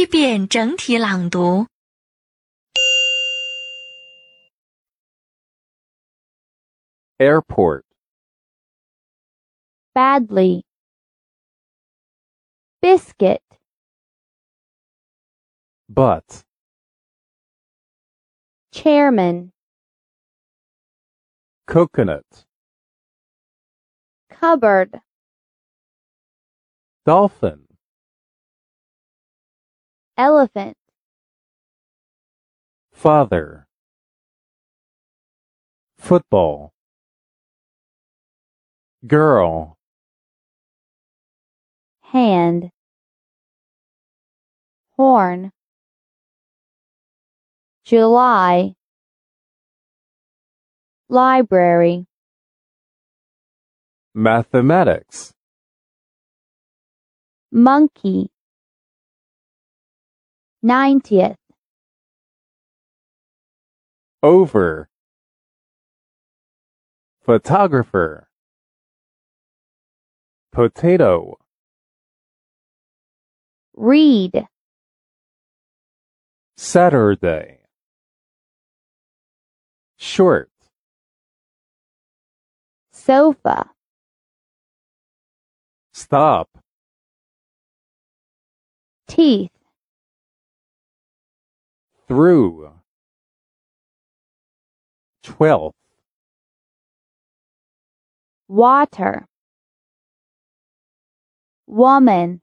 一遍整体朗读。 airport, badly. Biscuit, but, chairman, coconut, cupboard, dolphin, elephant, father, football, girl, hand, horn, July, library, mathematics, monkey, ninetieth, over, photographer, potato, read, Saturday, short, sofa, stop, teeth, through. Twelfth. Water. Woman.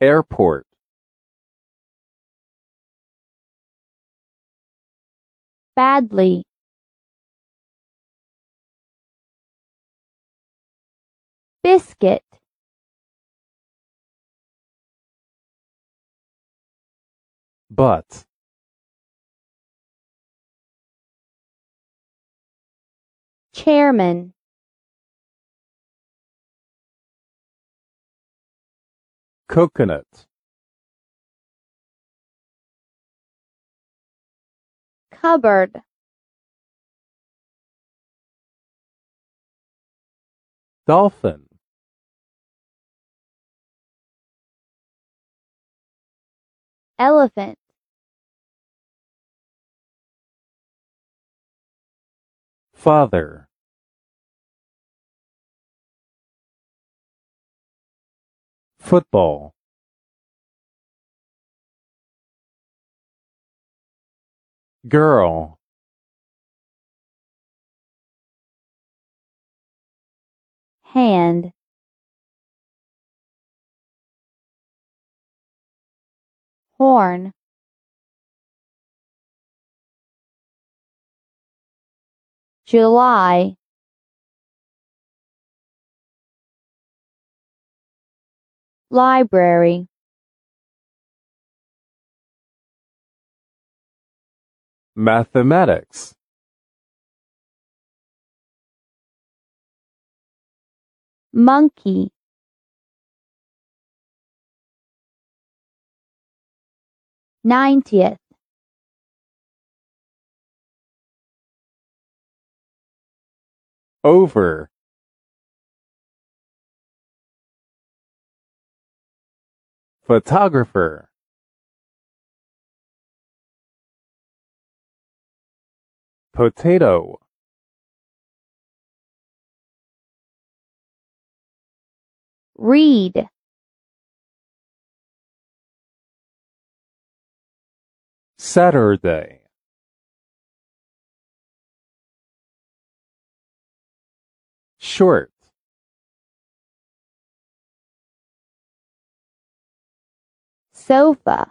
Airport badly. Biscuit, but, chairman, coconut, cupboard, dolphin, elephant, father, football, girl, hand, horn, July, library, mathematics, monkey, ninetieth, over, photographer, potato, read, Saturday, short, sofa,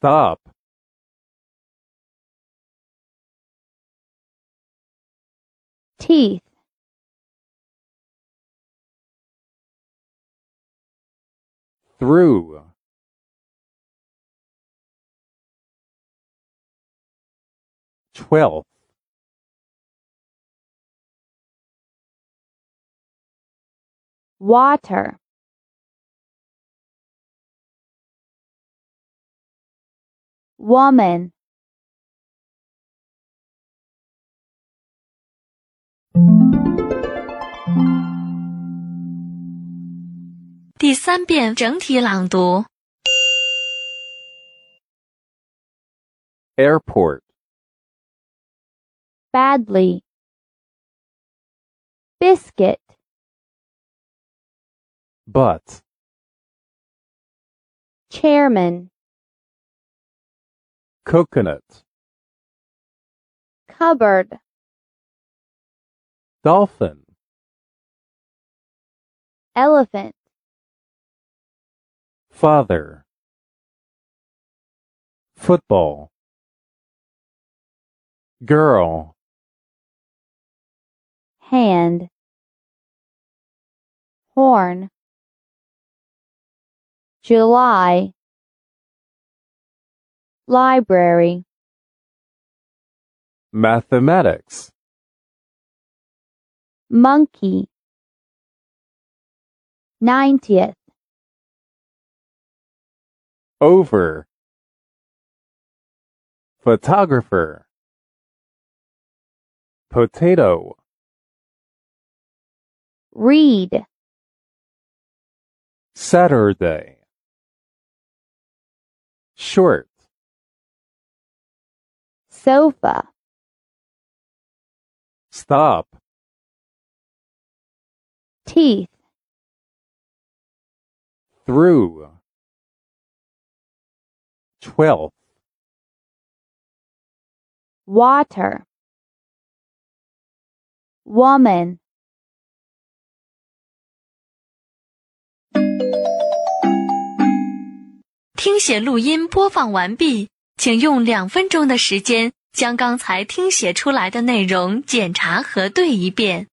stop, teeth, through, twelfth, water, woman. Airport. Badly. Biscuit. But. Chairman coconut, cupboard, dolphin, elephant, father, football, girl, hand, horn, July, library, mathematics, monkey, ninetieth, over, photographer, potato, read, Saturday, short, sofa, stop, teeth, through, twelfth, water, woman, 听写录音播放完毕， 请用两分钟的时间将刚才听写出来的内容检查核对一遍。